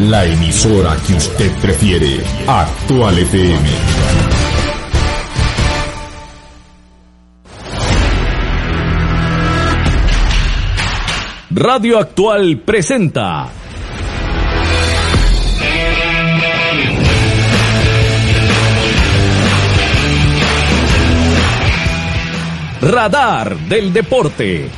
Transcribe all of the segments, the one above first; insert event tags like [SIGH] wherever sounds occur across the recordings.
La emisora que usted prefiere, Actual FM. Radio Actual presenta Radar del Deporte.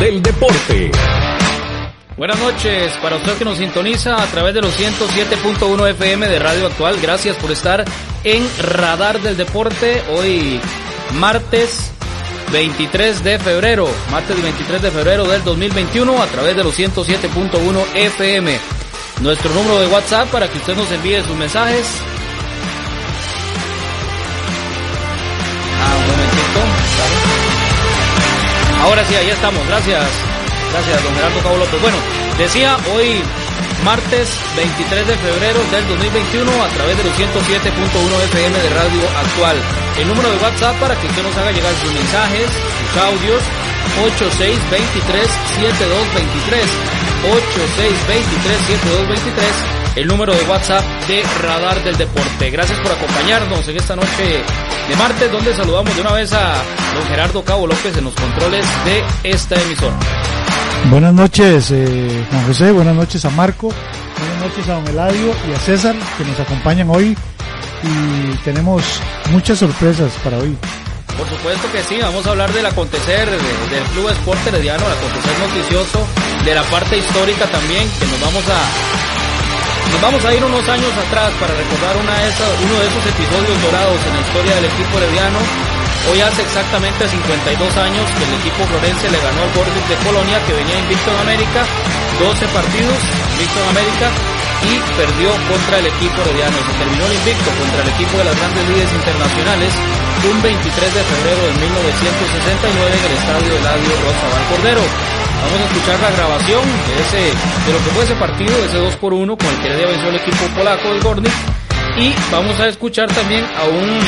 Del deporte. Buenas noches para usted que nos sintoniza a través de los 107.1 FM de Radio Actual. Gracias por estar en Radar del Deporte. Hoy martes 23 de febrero, martes 23 de febrero del 2021 a través de los 107.1 FM. Nuestro número de WhatsApp para que usted nos envíe sus mensajes. Ahora sí, ahí estamos. Gracias. Gracias, don Gerardo Cabo López. Bueno, decía hoy martes 23 de febrero del 2021 a través de los 107.1 FM de Radio Actual. El número de WhatsApp para que usted nos haga llegar sus mensajes, sus audios, 8623-7223. 8623-7223. El número de WhatsApp de Radar del Deporte. Gracias por acompañarnos en esta noche de martes, donde saludamos de una vez a don Gerardo Cabo López en los controles de esta emisora. Buenas noches, eh, Juan José, buenas noches a Marco, buenas noches a don Eladio y a César que nos acompañan hoy y tenemos muchas sorpresas para hoy. Por supuesto que sí, vamos a hablar del acontecer del Club Esporte Herediano, el acontecer noticioso, de la parte histórica también, que nos vamos a nos vamos a ir unos años atrás para recordar una de uno de esos episodios dorados en la historia del equipo herediano. Hoy hace exactamente 52 años que el equipo florense le ganó al Bordeaux de Colonia, que venía invicto en América, 12 partidos invicto en América y perdió contra el equipo herediano. Se terminó el invicto contra el equipo de las grandes líderes internacionales un 23 de febrero de 1969 en el estadio Eladio Rosa Cordero. Vamos a escuchar la grabación de, ese, de lo que fue ese partido, ese 2 por 1 con el que Heredia venció el equipo polaco del Gornik. Y vamos a escuchar también a un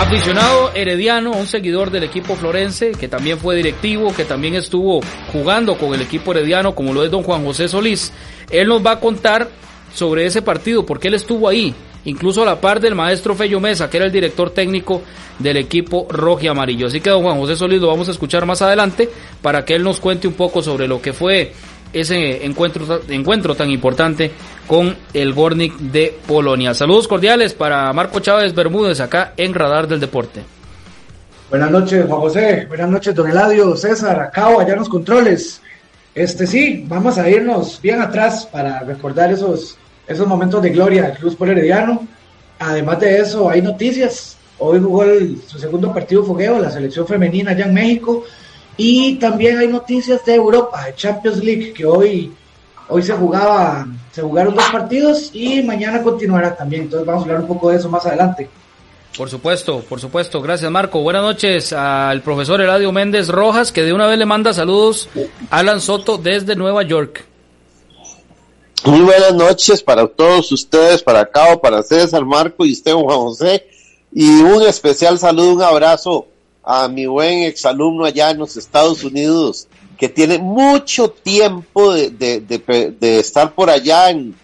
aficionado herediano, un seguidor del equipo florense, que también fue directivo, que también estuvo jugando con el equipo herediano, como lo es don Juan José Solís. Él nos va a contar sobre ese partido, porque él estuvo ahí, incluso a la par del maestro Fello Mesa, que era el director técnico del equipo rojo y amarillo. Así que don Juan José Solís lo vamos a escuchar más adelante para que él nos cuente un poco sobre lo que fue ese encuentro, encuentro tan importante con el Gornik de Polonia. Saludos cordiales para Marco Chávez Bermúdez acá en Radar del Deporte. Buenas noches, Juan José. Buenas noches, don Eladio, César, acá allá en los controles. Este sí, vamos a irnos bien atrás para recordar esos esos momentos de gloria del Club Sport. Además de eso, hay noticias. Hoy jugó su segundo partido fogueo, la selección femenina allá en México. Y también hay noticias de Europa, de Champions League, que hoy, hoy se jugaba, se jugaron dos partidos y mañana continuará también. Entonces vamos a hablar un poco de eso más adelante. Por supuesto, por supuesto. Gracias, Marco. Buenas noches al profesor Eladio Méndez Rojas, que de una vez le manda saludos a Alan Soto desde Nueva York. Muy buenas noches para todos ustedes, para Cabo, para César, Marco y Esteban Juan José. Y un especial saludo, un abrazo a mi buen exalumno allá en los Estados Unidos, que tiene mucho tiempo de, de, estar por allá en,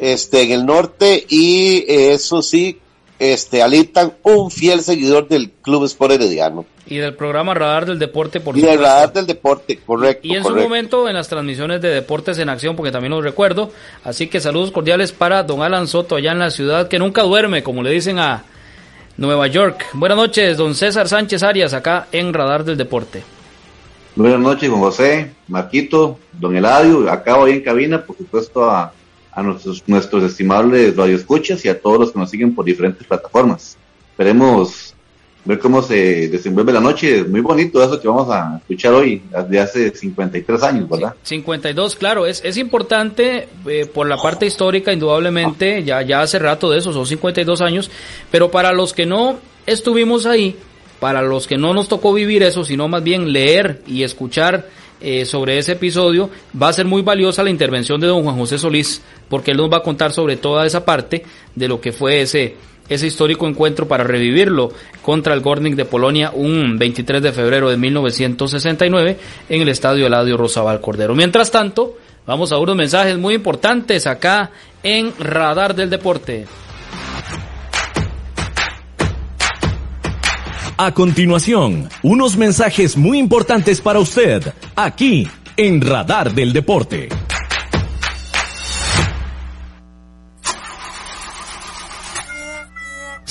este, en el norte y eso sí, este, alitan un fiel seguidor del Club Sport Herediano. Y del programa Radar del Deporte, por Y del Radar del Deporte, correcto. Y en su momento en las transmisiones de Deportes en Acción, porque también lo recuerdo. Así que saludos cordiales para don Alan Soto allá en la ciudad que nunca duerme, como le dicen a Nueva York. Buenas noches, don César Sánchez Arias, acá en Radar del Deporte. Buenas noches, don José, Marquito, don Eladio, acá hoy en cabina, por supuesto a, a nuestros, nuestros estimables radioescuchas y a todos los que nos siguen por diferentes plataformas. Esperemos ver cómo se desenvuelve la noche. Es muy bonito eso que vamos a escuchar hoy, de hace 53 años, ¿verdad? 52, claro, es, es importante eh, por la parte histórica, indudablemente, ya, ya hace rato de eso, son 52 años, pero para los que no estuvimos ahí, para los que no nos tocó vivir eso, sino más bien leer y escuchar eh, sobre ese episodio, va a ser muy valiosa la intervención de don Juan José Solís, porque él nos va a contar sobre toda esa parte de lo que fue ese ese histórico encuentro para revivirlo contra el Gornik de Polonia un 23 de febrero de 1969 en el Estadio Eladio Rosabal Cordero. Mientras tanto, vamos a unos mensajes muy importantes acá en Radar del Deporte. A continuación, unos mensajes muy importantes para usted, aquí en Radar del Deporte.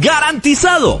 ¡Garantizado!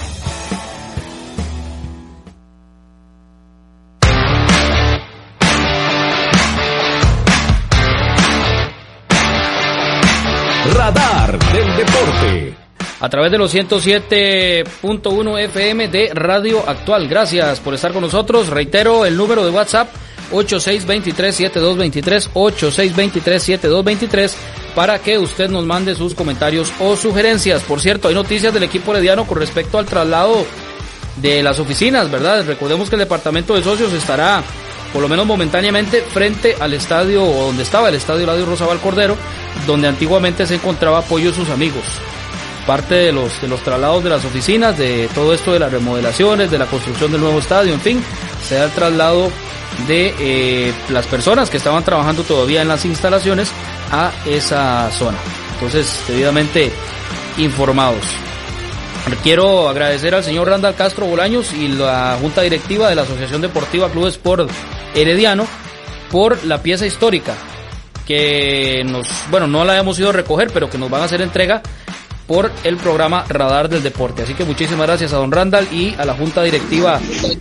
A través de los 107.1 FM de Radio Actual. Gracias por estar con nosotros. Reitero el número de WhatsApp 8623-7223, 8623-7223 para que usted nos mande sus comentarios o sugerencias. Por cierto, hay noticias del equipo herediano con respecto al traslado de las oficinas, ¿verdad? Recordemos que el departamento de socios estará por lo menos momentáneamente, frente al estadio, o donde estaba el estadio Eladio Rosabal Cordero, donde antiguamente se encontraba apoyo de sus amigos. Parte de los, de los traslados de las oficinas, de todo esto de las remodelaciones, de la construcción del nuevo estadio, en fin, se da el traslado de eh, las personas que estaban trabajando todavía en las instalaciones a esa zona. Entonces, debidamente informados. Quiero agradecer al señor Randall Castro Bolaños y la Junta Directiva de la Asociación Deportiva Club Sport Herediano por la pieza histórica que nos, bueno, no la hemos ido a recoger, pero que nos van a hacer entrega por el programa Radar del Deporte. Así que muchísimas gracias a don Randall y a la Junta Directiva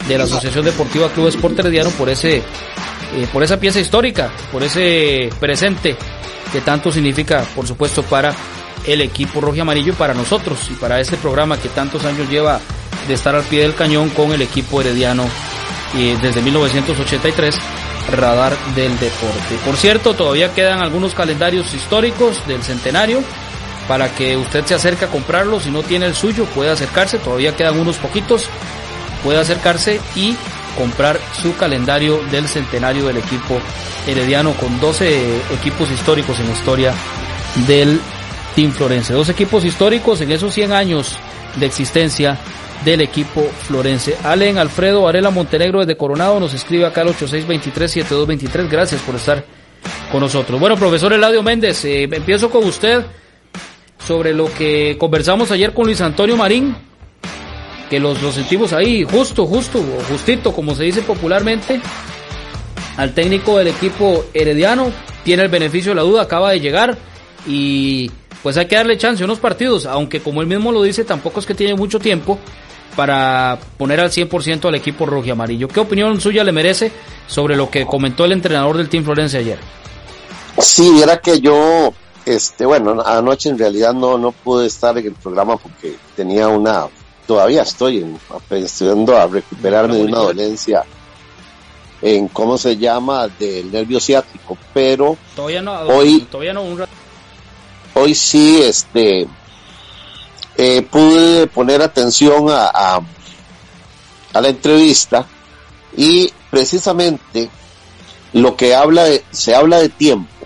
de la Asociación Deportiva Club Sport Herediano por ese, eh, por esa pieza histórica, por ese presente que tanto significa, por supuesto, para el equipo rojo y amarillo, para nosotros y para este programa que tantos años lleva de estar al pie del cañón con el equipo herediano eh, desde 1983 radar del deporte. Por cierto, todavía quedan algunos calendarios históricos del centenario para que usted se acerque a comprarlo. Si no tiene el suyo, puede acercarse. Todavía quedan unos poquitos. Puede acercarse y comprar su calendario del centenario del equipo herediano con 12 equipos históricos en la historia del Team Florense. Dos equipos históricos en esos 100 años de existencia del equipo florense. Allen Alfredo Varela Montenegro desde Coronado nos escribe acá al 8623-7223. Gracias por estar con nosotros. Bueno, profesor Eladio Méndez, eh, empiezo con usted sobre lo que conversamos ayer con Luis Antonio Marín, que los, los sentimos ahí justo, justo, justito, como se dice popularmente, al técnico del equipo herediano. Tiene el beneficio de la duda, acaba de llegar y pues hay que darle chance a unos partidos, aunque como él mismo lo dice, tampoco es que tiene mucho tiempo, para poner al 100% al equipo rojo y amarillo. ¿Qué opinión suya le merece sobre lo que comentó el entrenador del Team Florencia ayer? Sí, era que yo, este, bueno, anoche en realidad no, no pude estar en el programa porque tenía una, todavía estoy en, estudiando a recuperarme de una dolencia en cómo se llama del nervio ciático, pero todavía no, hoy, todavía no, hoy sí, este, eh, pude poner atención a, a, la entrevista y precisamente lo que habla de, se habla de tiempo.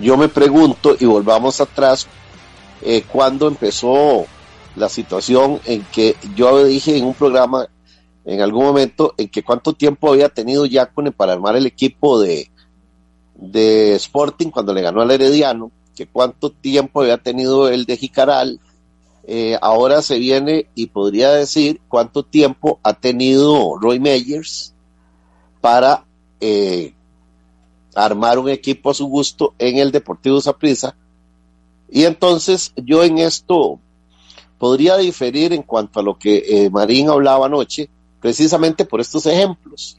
Yo me pregunto, y volvamos atrás, eh, cuando empezó la situación en que yo dije en un programa en algún momento en que cuánto tiempo había tenido Yacone para armar el equipo de, de Sporting cuando le ganó al Herediano, que cuánto tiempo había tenido el de Jicaral, eh, ahora se viene y podría decir cuánto tiempo ha tenido Roy Meyers para eh, armar un equipo a su gusto en el Deportivo Saprissa. Y entonces yo en esto podría diferir en cuanto a lo que eh, Marín hablaba anoche, precisamente por estos ejemplos.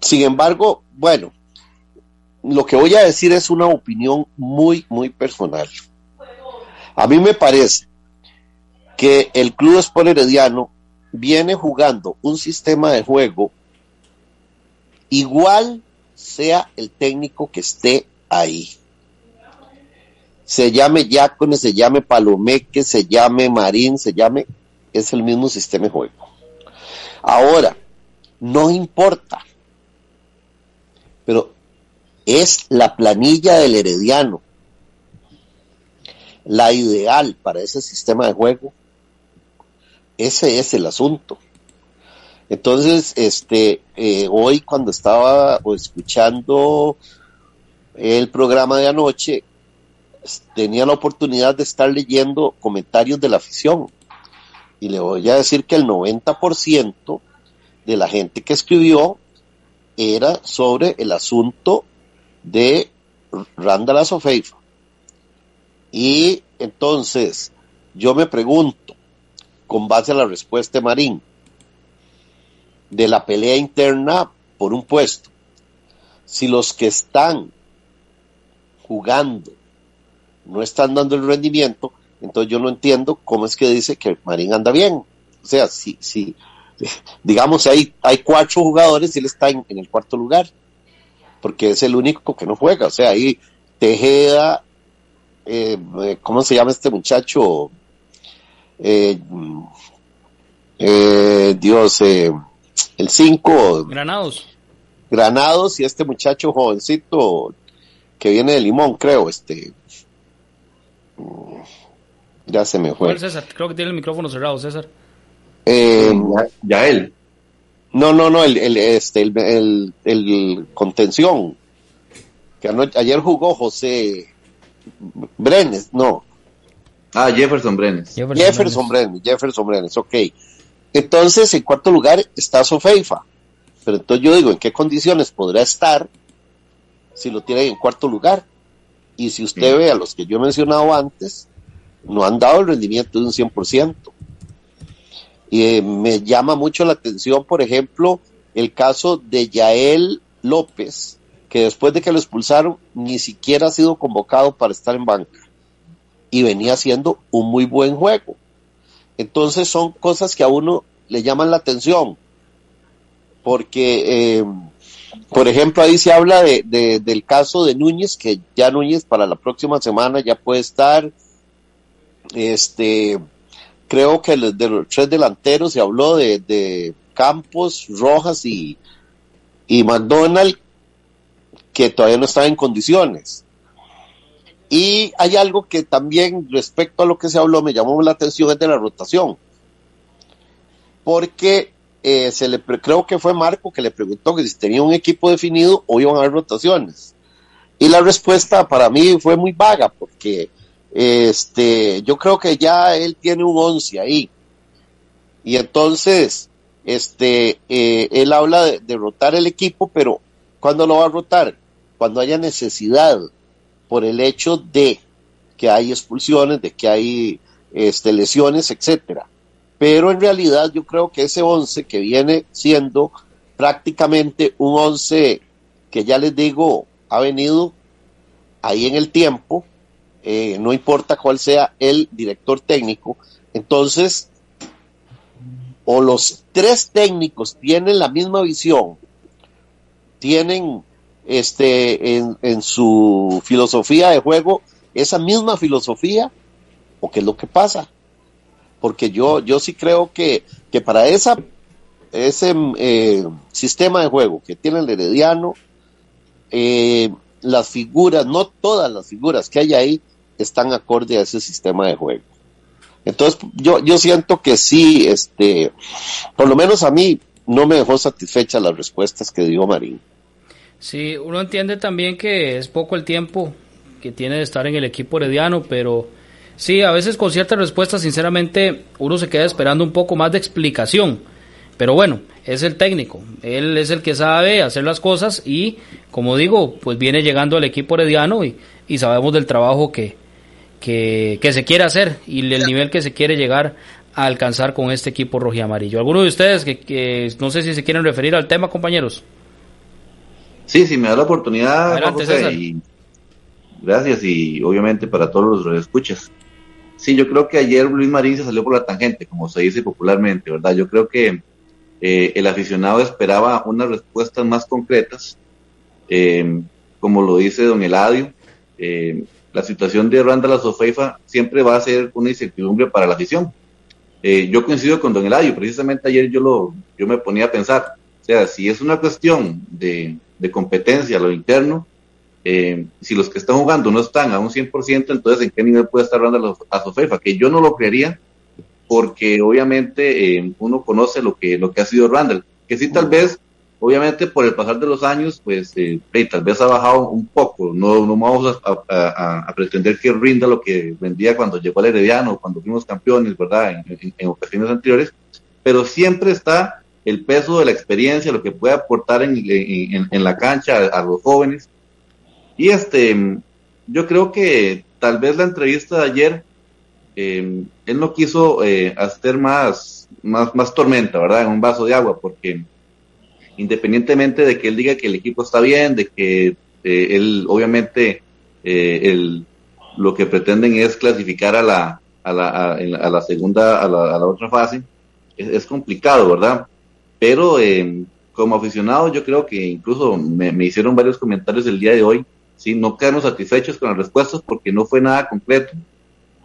sin embargo, bueno, lo que voy a decir es una opinión muy, muy personal. A mí me parece que el Club Sport Herediano viene jugando un sistema de juego igual sea el técnico que esté ahí. Se llame Yacone, se llame Palomeque, se llame Marín, se llame, es el mismo sistema de juego. Ahora, no importa, pero es la planilla del Herediano la ideal para ese sistema de juego. Ese es el asunto. Entonces, este, eh, hoy cuando estaba escuchando el programa de anoche, tenía la oportunidad de estar leyendo comentarios de la afición. Y le voy a decir que el 90% de la gente que escribió era sobre el asunto de Randall Asofeifa. Y entonces, yo me pregunto, con base a la respuesta de Marín, de la pelea interna por un puesto, si los que están jugando no están dando el rendimiento, entonces yo no entiendo cómo es que dice que Marín anda bien. O sea, si, si [LAUGHS] digamos, hay, hay cuatro jugadores y él está en, el cuarto lugar, porque es el único que no juega. O sea, ahí Tejeda, eh, eh, ¿cómo se llama este muchacho? Eh, Dios, el 5. Granados. Granados y este muchacho jovencito que viene de Limón, creo, este. Mm, ya se me fue. César? Creo que tiene el micrófono cerrado, César. ya, él. No, no, no, el, el este, el, el, contención. Que ayer jugó José Brenes, no. Ah, Jefferson Brenes. Jefferson, Brenes. Jefferson Brenes, ok. Entonces, en cuarto lugar está Sofeifa. Pero entonces yo digo, ¿en qué condiciones podrá estar si lo tiene en cuarto lugar? Y si usted ve a los que yo he mencionado antes, no han dado el rendimiento de un 100%. Y eh, me llama mucho la atención, por ejemplo, el caso de Yael López, que después de que lo expulsaron, ni siquiera ha sido convocado para estar en banca. Y venía haciendo un muy buen juego. Entonces son cosas que a uno le llaman la atención. Porque, eh, por ejemplo, ahí se habla de, del caso de Núñez, que ya Núñez para la próxima semana ya puede estar. Este, creo que de los tres delanteros se habló de, Campos, Rojas y, y McDonald, que todavía no están en condiciones. Y hay algo que también respecto a lo que se habló me llamó la atención es de la rotación. Porque eh, se le creo que fue Marco que le preguntó que si tenía un equipo definido o iban a haber rotaciones. Y la respuesta para mí fue muy vaga porque este, yo creo que ya él tiene un 11 ahí. Y entonces, este, eh, él habla de, rotar el equipo, pero ¿cuándo lo va a rotar? Cuando haya necesidad, por el hecho de que hay expulsiones, de que hay este, lesiones, etcétera. Pero en realidad yo creo que ese 11 que viene siendo prácticamente un 11 que ya les digo ha venido ahí en el tiempo, eh, no importa cuál sea el director técnico, entonces o los tres técnicos tienen la misma visión, tienen este en, su filosofía de juego esa misma filosofía, o qué es lo que pasa. Porque yo, yo sí creo que, que para esa, ese eh, sistema de juego que tiene el Herediano, eh, las figuras, no todas las figuras que hay ahí, están acorde a ese sistema de juego. Entonces, yo, yo siento que sí, este, por lo menos a mí no me dejó satisfecha las respuestas que dio Marín. Sí, uno entiende también que es poco el tiempo que tiene de estar en el equipo herediano, pero sí, a veces con ciertas respuestas, sinceramente, uno se queda esperando un poco más de explicación. Pero bueno, es el técnico, él es el que sabe hacer las cosas y, como digo, pues viene llegando al equipo herediano y, y sabemos del trabajo que, que, se quiere hacer y el nivel que se quiere llegar a alcanzar con este equipo rojo y amarillo. ¿Alguno de ustedes que, no sé si se quieren referir al tema, compañeros? Sí, sí, me da la oportunidad. gracias y obviamente para todos los escuchas. Sí, yo creo que ayer Luis Marín se salió por la tangente, como se dice popularmente, ¿verdad? Yo creo que eh, el aficionado esperaba unas respuestas más concretas, eh, como lo dice don Eladio. Eh, la situación de Randall Sofeifa siempre va a ser una incertidumbre para la afición. Eh, yo coincido con Don Eladio, precisamente ayer yo, lo, yo me ponía a pensar, o sea, si es una cuestión de, de competencia a lo interno, eh, si los que están jugando no están a un 100%, entonces ¿en qué nivel puede estar Randall Sofeifa? Que yo no lo creería, porque obviamente eh, uno conoce lo que, lo que ha sido Randall, que sí tal vez Obviamente por el pasar de los años, pues eh, tal vez ha bajado un poco, no, no vamos a, pretender que rinda lo que vendía cuando llegó al Herediano, cuando fuimos campeones, ¿verdad? En, ocasiones anteriores, pero siempre está el peso de la experiencia, lo que puede aportar en, en la cancha a, los jóvenes. Y este, yo creo que tal vez la entrevista de ayer, eh, él no quiso eh, hacer más, más, más tormenta, ¿verdad? En un vaso de agua, porque independientemente de que él diga que el equipo está bien, de que eh, él obviamente eh, lo que pretenden es clasificar a la, a la, a, la segunda, a la, a la, otra fase, es, complicado, ¿verdad? Pero eh, como aficionado yo creo que incluso me, hicieron varios comentarios el día de hoy, ¿sí? no quedamos satisfechos con las respuestas porque no fue nada completo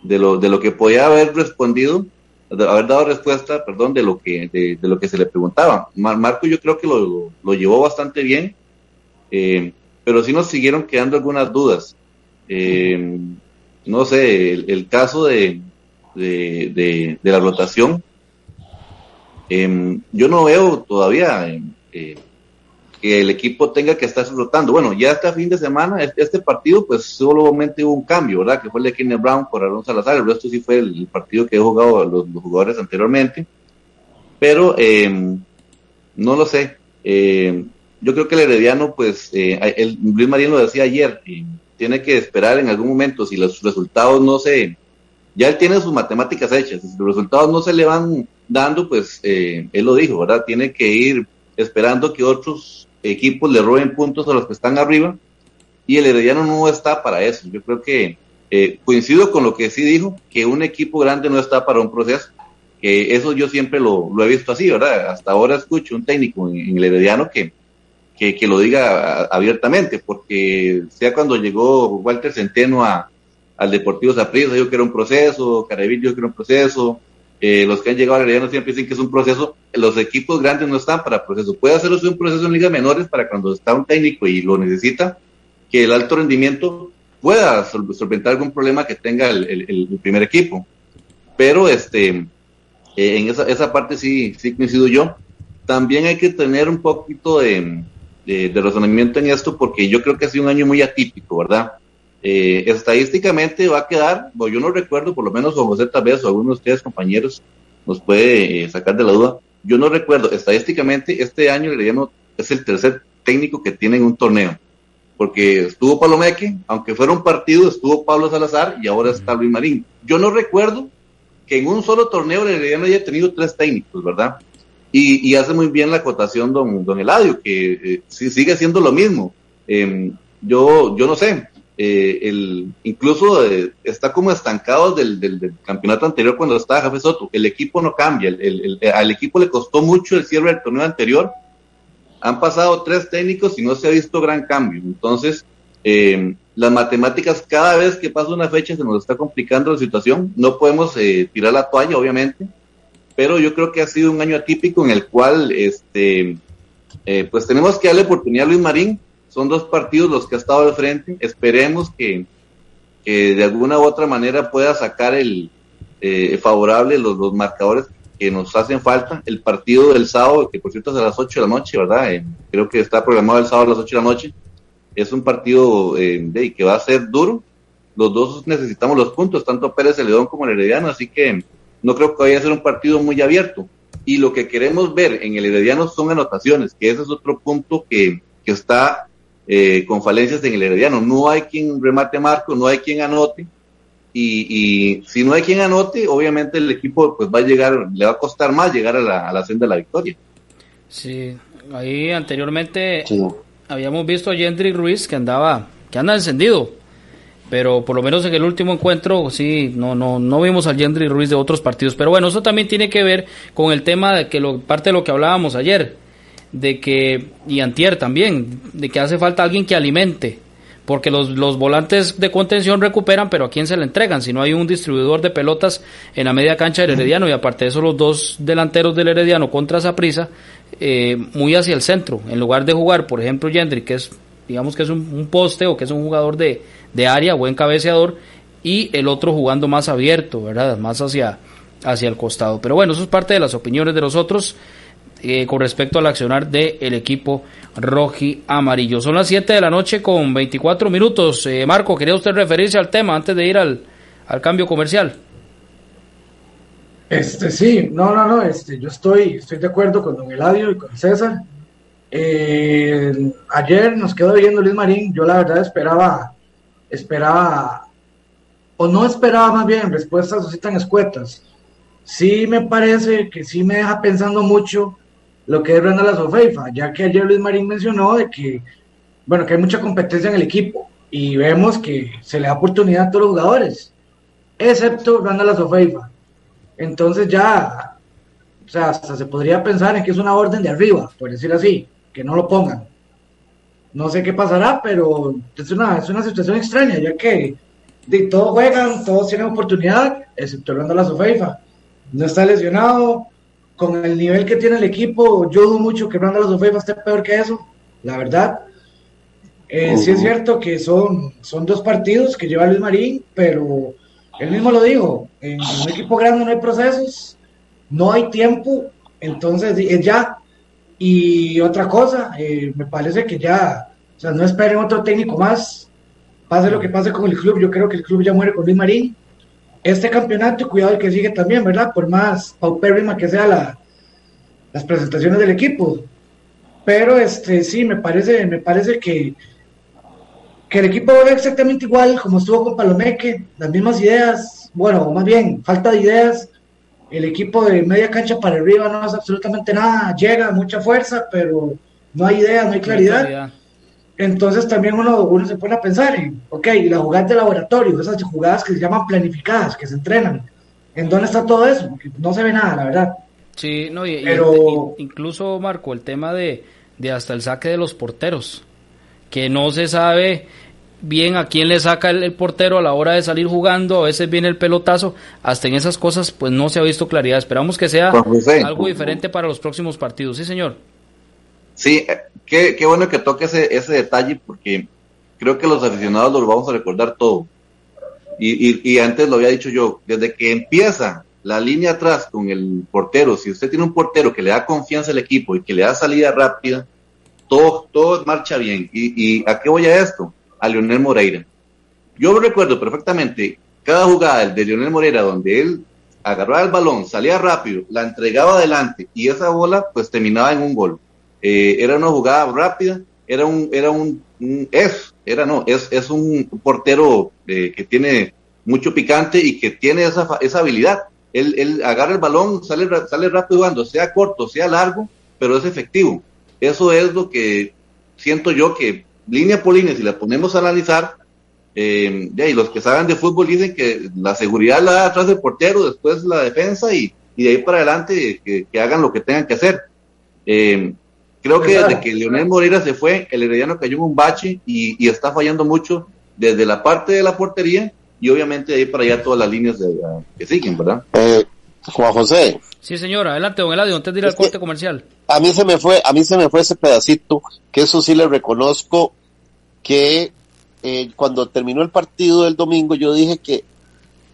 de lo, de lo que podía haber respondido haber dado respuesta, perdón, de lo que, de, lo que se le preguntaba. Marco yo creo que lo, lo, llevó bastante bien, eh, pero sí nos siguieron quedando algunas dudas. Eh, no sé, el, caso de, de, de, la rotación, eh, yo no veo todavía que el equipo tenga que estar rotando. Bueno, ya este fin de semana, este, partido, pues solamente hubo un cambio, ¿verdad? Que fue el de Kenneth Brown por Aaron Salazar, el resto sí fue el, partido que he jugado los, jugadores anteriormente. Pero eh, no lo sé. Eh, yo creo que el Herediano, pues, eh, el, Luis Marín lo decía ayer, tiene que esperar en algún momento, si los resultados no se, ya él tiene sus matemáticas hechas, si los resultados no se le van dando, pues, eh, él lo dijo, ¿verdad? Tiene que ir esperando que otros equipos le roben puntos a los que están arriba, y el Herediano no está para eso. Yo creo que coincido con lo que sí dijo, que un equipo grande no está para un proceso que eso yo siempre lo, he visto así, ¿verdad? Hasta ahora escucho un técnico en, el Herediano que, que, lo diga abiertamente, porque sea cuando llegó Walter Centeno a, al Deportivo Zaprisa, dijo que era un proceso, Carabil dijo que era un proceso, eh, los que han llegado al Herediano siempre dicen que es un proceso, los equipos grandes no están para proceso, puede hacerse un proceso en ligas menores para cuando está un técnico y lo necesita, que el alto rendimiento pueda solventar algún problema que tenga el, el primer equipo. Pero este eh, en esa, esa parte sí, sí coincido yo. También hay que tener un poquito de, de, razonamiento en esto porque yo creo que ha sido un año muy atípico, ¿verdad? Eh, estadísticamente va a quedar, yo no recuerdo, por lo menos como José tal vez o algunos de ustedes compañeros nos puede eh, sacar de la duda, yo no recuerdo, estadísticamente este año el es el tercer técnico que tiene en un torneo, porque estuvo Palomeque, aunque fuera un partido, estuvo Pablo Salazar y ahora está Luis Marín. Yo no recuerdo que en un solo torneo el Herediano haya tenido tres técnicos, ¿verdad? Y, hace muy bien la acotación don, don Eladio, que eh, sigue siendo lo mismo. Em, yo, yo no sé, eh, el, incluso eh, está como estancado del, campeonato anterior cuando estaba Jafe Soto. El equipo no cambia, el, al equipo le costó mucho el cierre del torneo anterior. Han pasado tres técnicos y no se ha visto gran cambio. Entonces, eh, las matemáticas cada vez que pasa una fecha se nos está complicando la situación. No podemos eh, tirar la toalla, obviamente, pero yo creo que ha sido un año atípico en el cual, este, eh, pues tenemos que darle oportunidad a Luis Marín. Son dos partidos los que ha estado de frente. Esperemos que, de alguna u otra manera pueda sacar el eh, favorable los, los marcadores que nos hacen falta. El partido del sábado, que por cierto es a las 8 de la noche, ¿verdad? creo que está programado el sábado a las 8 de la noche es un partido eh, que va a ser duro. Los dos necesitamos los puntos, tanto Pérez León como el Herediano, así que no creo que vaya a ser un partido muy abierto. Y lo que queremos ver en el Herediano son anotaciones, que ese es otro punto que, que está eh, con falencias en el Herediano. No hay quien remate marco, no hay quien anote. Y, y, si no hay quien anote, obviamente el equipo pues va a llegar, le va a costar más llegar a la, a la senda de la victoria. Sí, ahí anteriormente habíamos visto a Gendry Ruiz que andaba, que anda encendido, pero por lo menos en el último encuentro sí, no, no, no vimos al Gendry Ruiz de otros partidos. Pero bueno, eso también tiene que ver con el tema de que lo, parte de lo que hablábamos ayer, de que, y antier también, de que hace falta alguien que alimente porque los, los, volantes de contención recuperan, pero ¿a quién se le entregan? Si no hay un distribuidor de pelotas en la media cancha del Herediano y aparte de eso los dos delanteros del Herediano contra esa prisa, eh, muy hacia el centro, en lugar de jugar, por ejemplo, Yendri, que es, digamos que es un, poste o que es un jugador de, de área, buen cabeceador, y el otro jugando más abierto, ¿verdad? Más hacia, hacia el costado. Pero bueno, eso es parte de las opiniones de los otros. Eh, con respecto al accionar del equipo roji amarillo. Son las 7 de la noche con 24 minutos. Eh, Marco, ¿quería usted referirse al tema antes de ir al, al cambio comercial? Este sí, no, no, no, este, yo estoy, estoy de acuerdo con don Eladio y con César. Eh, ayer nos quedó viendo Luis Marín, yo la verdad esperaba, esperaba, o no esperaba más bien respuestas así tan escuetas. Sí me parece que sí me deja pensando mucho lo que es Randall Sofeifa, ya que ayer Luis Marín mencionó de que, bueno, que hay mucha competencia en el equipo y vemos que se le da oportunidad a todos los jugadores, excepto Randall Sofeifa. Entonces ya, o sea, hasta se podría pensar en que es una orden de arriba, por decir así, que no lo pongan. No sé qué pasará, pero es una, es una situación extraña, ya que de, todos juegan, todos tienen oportunidad, excepto Randall Sofeifa. No está lesionado, con el nivel que tiene el equipo, yo dudo mucho que Randall Sofeifa esté peor que eso, la verdad. Eh, sí es cierto que son, son dos partidos que lleva Luis Marín, pero él mismo lo dijo, en un equipo grande no hay procesos, no hay tiempo, entonces es ya. Y otra cosa, eh, me parece que ya, o sea, no esperen otro técnico más, pase lo que pase con el club, yo creo que el club ya muere con Luis Marín. Este campeonato, cuidado el que sigue también, ¿verdad? Por más paupérrima que sea la, las presentaciones del equipo. Pero este sí, me parece, me parece que, que el equipo va exactamente igual como estuvo con Palomeque, las mismas ideas, bueno, más bien, falta de ideas. El equipo de media cancha para arriba no hace absolutamente nada, llega mucha fuerza, pero no hay ideas, no hay claridad. Entonces también uno, uno se pone a pensar en, ok, la jugada de laboratorio, esas jugadas que se llaman planificadas, que se entrenan, ¿en dónde está todo eso? Porque no se ve nada, la verdad. Sí, no, y, Pero... incluso Marco, el tema de, de hasta el saque de los porteros, que no se sabe bien a quién le saca el, portero a la hora de salir jugando, a veces viene el pelotazo, hasta en esas cosas pues no se ha visto claridad. Esperamos que sea algo diferente para los próximos partidos. Sí, señor. Sí, eh, qué, qué bueno que toque ese, ese detalle porque creo que los aficionados los vamos a recordar todo. Y, y, antes lo había dicho yo, desde que empieza la línea atrás con el portero, si usted tiene un portero que le da confianza al equipo y que le da salida rápida, todo, todo marcha bien. ¿Y, y a qué voy a esto? A Leonel Moreira. Yo recuerdo perfectamente cada jugada de Leonel Moreira donde él agarraba el balón, salía rápido, la entregaba adelante y esa bola pues terminaba en un gol. Eh, era una jugada rápida, era un, era un, es, era no, es, es un portero eh, que tiene mucho picante y que tiene esa, esa habilidad él, él agarra el balón, sale, sale rápido jugando, sea corto, sea largo, pero es efectivo. Eso es lo que siento yo que línea por línea, si la ponemos a analizar, eh, y los que saben de fútbol dicen que la seguridad la da atrás del portero, después la defensa y, y de ahí para adelante que, hagan lo que tengan que hacer. Eh, creo que desde [LAUGHS] que Leonel Moreira se fue, el Herediano cayó en un bache y, y, está fallando mucho desde la parte de la portería y obviamente ahí para allá todas las líneas de, que siguen, ¿verdad? Eh, Juan José. Sí, señor, adelante, don Eladio, antes de ir al corte comercial. A mí se me fue, a mí se me fue ese pedacito, que eso sí le reconozco que eh, cuando terminó el partido del domingo yo dije que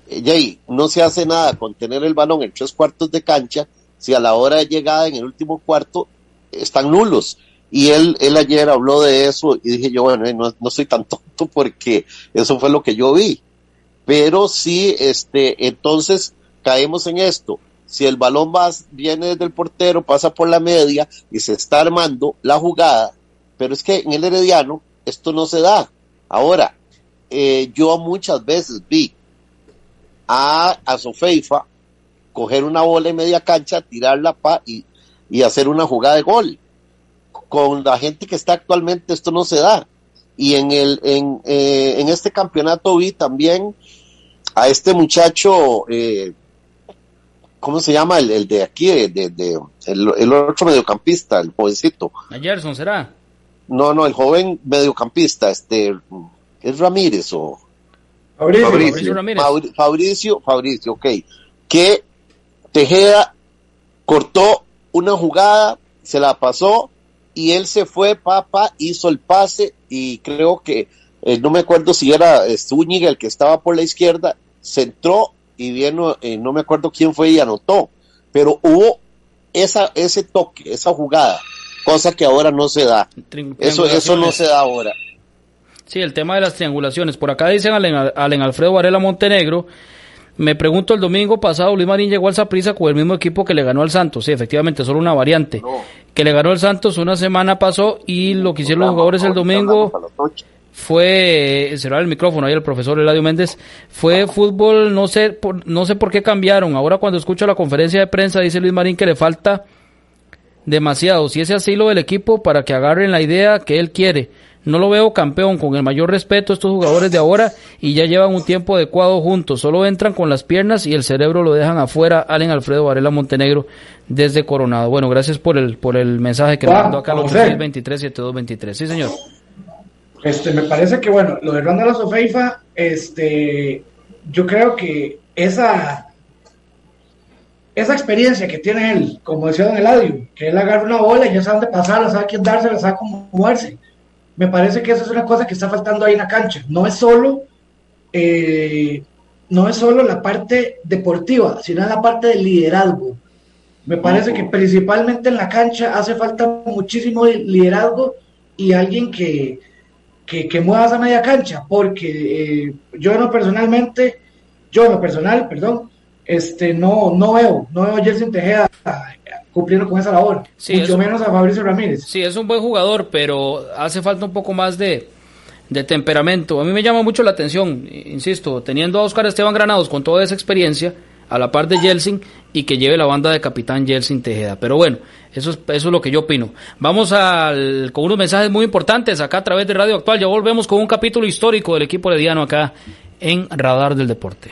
eh, Jay, no se hace nada con tener el balón en tres cuartos de cancha si a la hora de llegada en el último cuarto están nulos. Y él, él ayer habló de eso y dije yo, bueno, eh, no, no soy tan [LAUGHS] tonto porque eso fue lo que yo vi pero sí, este, entonces caemos en esto. Si el balón va, viene desde el portero, pasa por la media y se está armando la jugada, pero es que en el Herediano esto no se da. Ahora, eh, yo muchas veces vi a, a Sofeifa coger una bola en media cancha, tirarla pa y, y hacer una jugada de gol. Con la gente que está actualmente esto no se da. Y en el en, eh, en este campeonato vi también a este muchacho, eh, ¿cómo se llama? El, de aquí, de, de, el, otro mediocampista, el jovencito. ¿A Gerson será? No, no, el joven mediocampista, este, ¿es Ramírez o? Fabricio, Fabricio, Ramírez. Fabricio, Fabricio, ok. Que Tejeda cortó una jugada, se la pasó y él se fue, papá, hizo el pase y creo que, eh, no me acuerdo si era Zúñiga el que estaba por la izquierda se entró y vino, eh, no me acuerdo quién fue y anotó, pero hubo esa, ese toque, esa jugada, cosa que ahora no se da. Eso, eso no se da ahora. Sí, el tema de las triangulaciones. Por acá dicen Alen, Alfredo Varela Montenegro. Me pregunto, el domingo pasado Luis Marín llegó al Zaprisa con el mismo equipo que le ganó al Santos. Sí, efectivamente, solo una variante. Que le ganó al Santos una semana pasó y lo que hicieron los jugadores el domingo fue, cerrar el micrófono ahí el profesor Eladio Méndez, fue fútbol, no sé, por, no sé por qué cambiaron. Ahora cuando escucho la conferencia de prensa dice Luis Marín que le falta demasiado. Si ese asilo del equipo para que agarren la idea que él quiere. No lo veo campeón, con el mayor respeto estos jugadores de ahora y ya llevan un tiempo adecuado juntos. Solo entran con las piernas y el cerebro lo dejan afuera. Allen Alfredo Varela Montenegro desde Coronado. Bueno, gracias por el por el mensaje que me mandó acá al 823 7223. Sí, señor. Este, me parece que, bueno, lo de Ronald Sofeifa, este, yo creo que esa, esa experiencia que tiene él, como decía Don Eladio, que él agarra una bola y ya sabe dónde pasarla, sabe quién dársela, sabe cómo moverse. Me parece que eso es una cosa que está faltando ahí en la cancha. No es solo, eh, no es solo la parte deportiva, sino la parte del liderazgo. Me parece que principalmente en la cancha hace falta muchísimo liderazgo y alguien que, que, mueva esa media cancha, porque eh, yo no personalmente, yo en lo personal, perdón, este, no, no veo, no veo a Jelsin Tejeda cumpliendo con esa labor, mucho menos a Fabricio Ramírez. Sí, es un buen jugador, pero hace falta un poco más de, de temperamento. A mí me llama mucho la atención, insisto, teniendo a Oscar Esteban Granados con toda esa experiencia, a la par de Jelsin, y que lleve la banda de capitán Jelsin Tejeda. Pero bueno, eso es, eso es lo que yo opino. Vamos al, con unos mensajes muy importantes acá a través de Radio Actual. Ya volvemos con un capítulo histórico del equipo Diano acá en Radar del Deporte.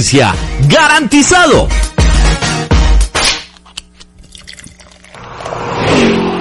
garantizado.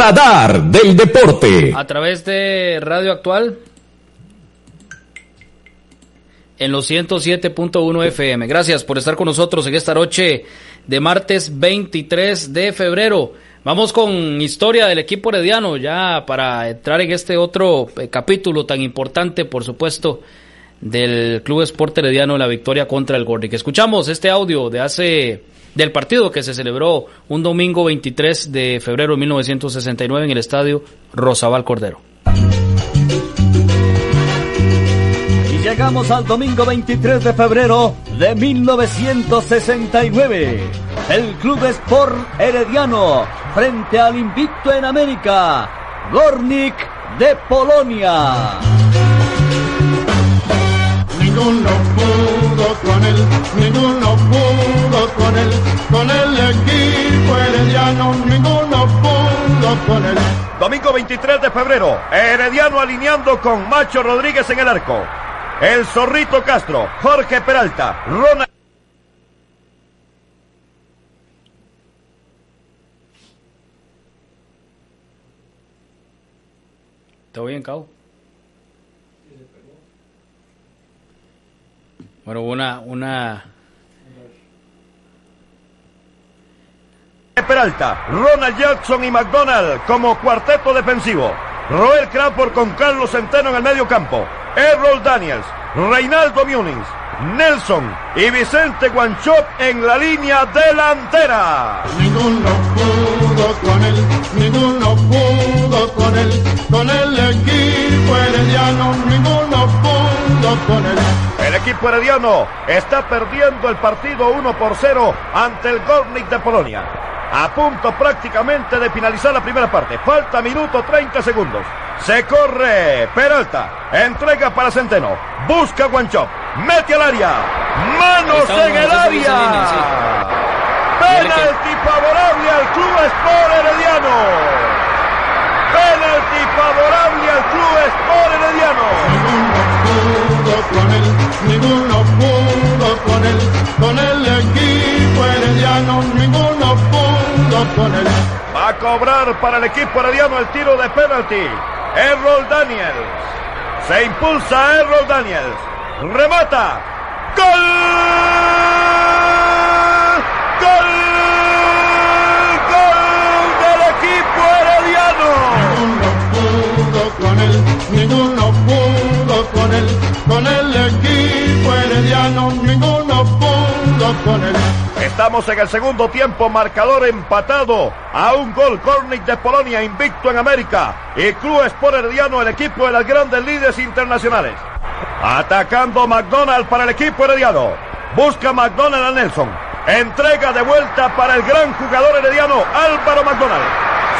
Radar del Deporte. A través de Radio Actual. En los 107.1 FM. Gracias por estar con nosotros en esta noche de martes 23 de febrero. Vamos con historia del equipo herediano ya para entrar en este otro eh, capítulo tan importante, por supuesto, del Club Sport Herediano la victoria contra el Gordic. Escuchamos este audio de hace del partido que se celebró un domingo 23 de febrero de 1969 en el estadio Rosabal Cordero. Y llegamos al domingo 23 de febrero de 1969. El Club Sport Herediano frente al invicto en América, Gornik de Polonia. Ninguno pudo con él, ninguno pudo con él, con el equipo herediano, ninguno pudo con él. Domingo 23 de febrero, Herediano alineando con Macho Rodríguez en el arco. El Zorrito Castro, Jorge Peralta, Ronald. ¿Todo bien, Cabo? Bueno, una, una... Peralta, Ronald Jackson y McDonald como cuarteto defensivo. Roel Crawford con Carlos Centeno en el medio campo. Errol Daniels, Reinaldo Munins, Nelson y Vicente Guanchop en la línea delantera. Ninguno pudo con él, ninguno pudo con él, con el equipo herediano, ninguno pudo con él. El equipo herediano está perdiendo el partido 1 por 0 ante el Gornik de Polonia. A punto prácticamente de finalizar la primera parte. Falta minuto 30 segundos. Se corre Peralta. Entrega para Centeno. Busca Guanchop. Mete al área. Manos en el área. Penalti favorable al Club Sport Herediano. Penalti favorable al Club Sport Herediano. Ninguno pudo con él, ninguno pudo con él, con el equipo herediano, ninguno pudo con él. Va a cobrar para el equipo herediano el tiro de penalti. Errol Daniels. Se impulsa Errol Daniels. Remata. ¡Gol! ¡Gol! ¡Gol del equipo herediano! Ninguno pudo con el equipo herediano, ninguno pudo con él. Estamos en el segundo tiempo, marcador empatado a un gol. Cornic de Polonia, invicto en América. Y Club Sport Herediano, el equipo de las grandes líderes internacionales. Atacando McDonald para el equipo herediano. Busca McDonald a Nelson. Entrega de vuelta para el gran jugador herediano Álvaro McDonald.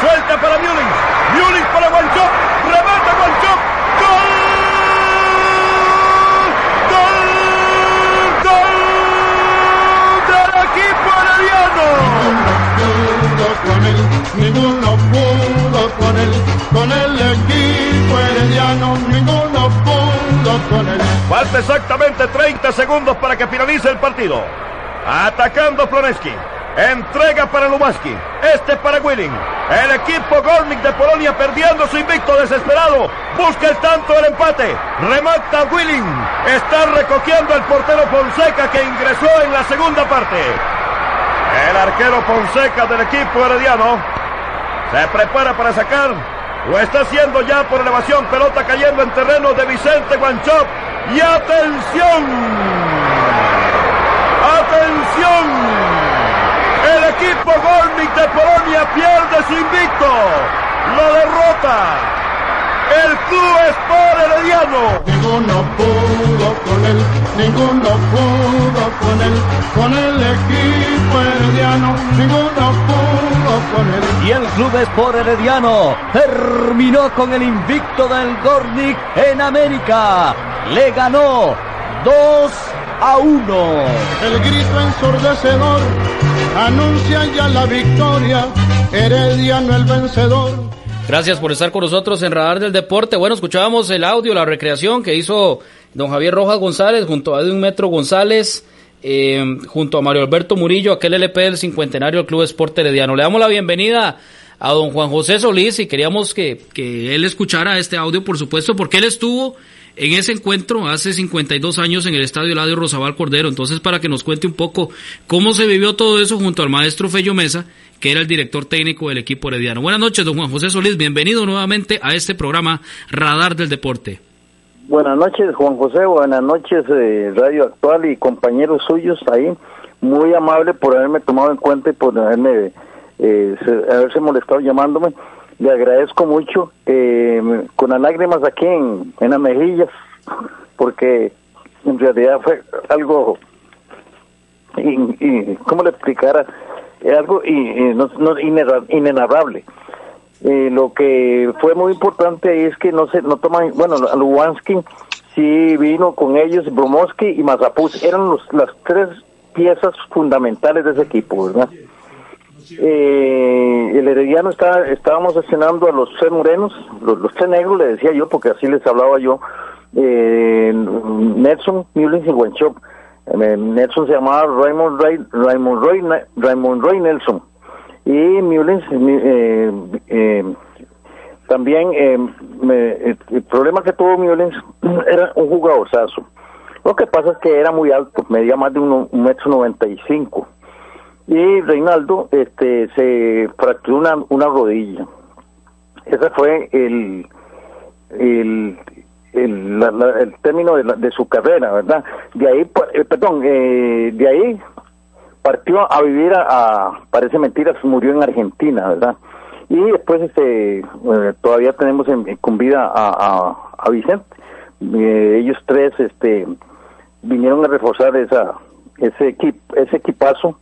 Suelta para Mullins. Mullins para Guanchop. Exactamente 30 segundos para que finalice el partido. Atacando Floneski. Entrega para Lubaski. Este para Willing. El equipo Gornik de Polonia perdiendo su invicto desesperado. Busca el tanto del empate. Remata Willing. Está recogiendo el portero Fonseca que ingresó en la segunda parte. El arquero Fonseca del equipo herediano se prepara para sacar. Lo está haciendo ya por elevación. Pelota cayendo en terreno de Vicente Guanchop. Y atención. Atención. El equipo Gornik de Polonia pierde su invicto. Lo derrota. El Club Sport Herediano. Ninguno pudo con él, ninguno pudo con él, con el equipo herediano, ninguno pudo. Y el Club Sport Herediano terminó con el invicto del Gornik en América. Le ganó 2 a 1. El grito ensordecedor anuncia ya la victoria, herediano el vencedor. Gracias por estar con nosotros en Radar del Deporte. Bueno, escuchábamos el audio, la recreación que hizo don Javier Rojas González junto a Edwin Metro González, eh, junto a Mario Alberto Murillo, aquel LP del cincuentenario del Club Sport Herediano. Le damos la bienvenida a don Juan José Solís y queríamos que, que él escuchara este audio, por supuesto, porque él estuvo en ese encuentro hace 52 años en el Estadio Eladio Rosabal Cordero. Entonces, para que nos cuente un poco cómo se vivió todo eso junto al maestro Fello Mesa, que era el director técnico del equipo herediano. Buenas noches, don Juan José Solís. Bienvenido nuevamente a este programa Radar del Deporte. Buenas noches, Juan José. Buenas noches, eh, Radio Actual y compañeros suyos ahí. Muy amable por haberme tomado en cuenta y por haberme, eh, se- haberse molestado llamándome. Le agradezco mucho, eh, con las lágrimas aquí en, en las mejillas, porque en realidad fue algo, y, y, ¿cómo le explicara? Algo y, no, no- inenarra- inenarrable. Eh, lo que fue muy importante es que no se no toman, bueno, Lubansky sí vino con ellos, Bromoski y Mazapuz, eran los, las tres piezas fundamentales de ese equipo, ¿verdad? Eh, el Herediano está, estábamos accionando a los tres morenos, los, tres negros, le decía yo, porque así les hablaba yo, eh, Nelson, Mullins y Wenchop. Eh, Nelson se llamaba Raymond Ray, Raymond Roy, Raymond Roy Nelson. Y Mullins, eh, eh, también eh, me- el, problema que tuvo Mullins [CLEARS THROAT] era un jugadorzazo. Lo que pasa es que era muy alto, medía más de uno- un metro noventa y cinco. Y Reinaldo este, se fracturó una, una rodilla. Ese fue el, el, el, término de, la- de su carrera, ¿verdad? De ahí, pa- eh, perdón, eh, de ahí partió a vivir a, parece mentira, murió en Argentina, ¿verdad? Y después este, eh, todavía tenemos en, con vida a, a, a Vicente. Eh, ellos tres este, vinieron a reforzar esa, ese, equip, ese equipazo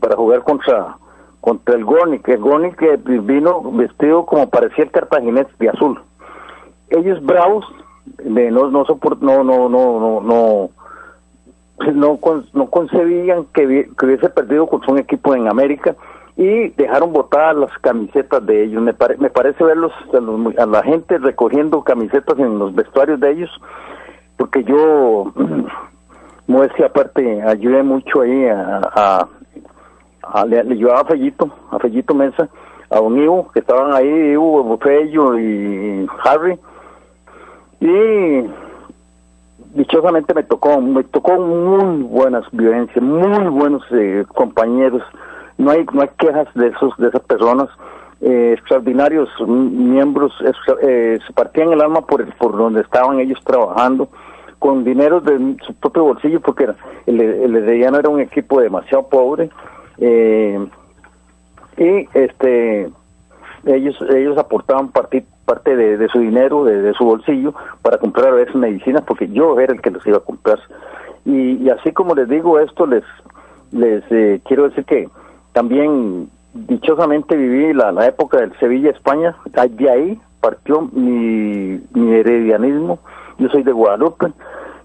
para jugar contra contra el Gornik. El Gornik vino vestido como parecía el cartaginés de azul. Ellos bravos de no no soport- no no no no no no, no concebían que, que hubiese perdido contra un equipo en América y dejaron botadas las camisetas de ellos. Me, pare- me parece verlos a, los- a la gente recogiendo camisetas en los vestuarios de ellos, porque yo, modestia aparte, ayudé mucho ahí a, a- le, le llevaba a Fellito, a Fellito Mesa, a un Ivo, que estaban ahí, Ivo, Fello y Harry, y dichosamente me tocó, me tocó muy buenas vivencias, muy buenos eh, compañeros, no hay, no hay quejas de esos, de esas personas, eh, extraordinarios miembros, eh, se partían el alma por, por donde estaban ellos trabajando, con dinero de su propio bolsillo, porque era, el, el Herediano era un equipo demasiado pobre, y este ellos ellos aportaban parte, parte de, de su dinero, de, su bolsillo, para comprar a veces medicinas, porque yo era el que los iba a comprar. Y, y así como les digo esto, les, les eh, quiero decir que también dichosamente viví la, la época del Sevilla-España, de ahí partió mi, mi heredianismo, yo soy de Guadalupe,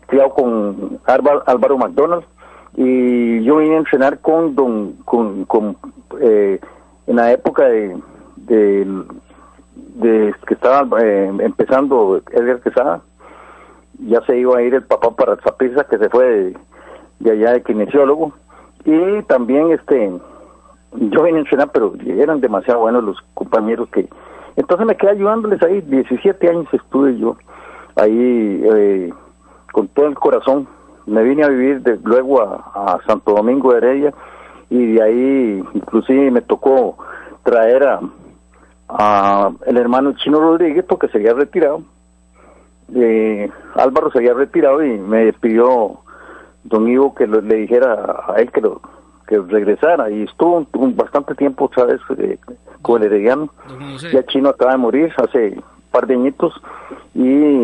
criado con Álvaro, Álvaro McDonald, y yo vine a entrenar con don con, con eh, en la época de, de, de que estaba eh, empezando Edgar Quesada ya se iba a ir el papá para Zapisa que se fue de, de allá de kinesiólogo. Y también este yo vine a entrenar pero eran demasiado buenos los compañeros que entonces me quedé ayudándoles ahí. 17 años estuve yo ahí eh, con todo el corazón. Me vine a vivir de, luego a, a Santo Domingo de Heredia y de ahí inclusive me tocó traer a, a el hermano Chino Rodríguez porque se había retirado eh, Álvaro se había retirado y me despidió don Ivo que lo- le dijera a él que lo que regresara y estuvo un, un bastante tiempo otra vez eh, con el Herediano Don ya Chino acaba de morir hace un par de añitos y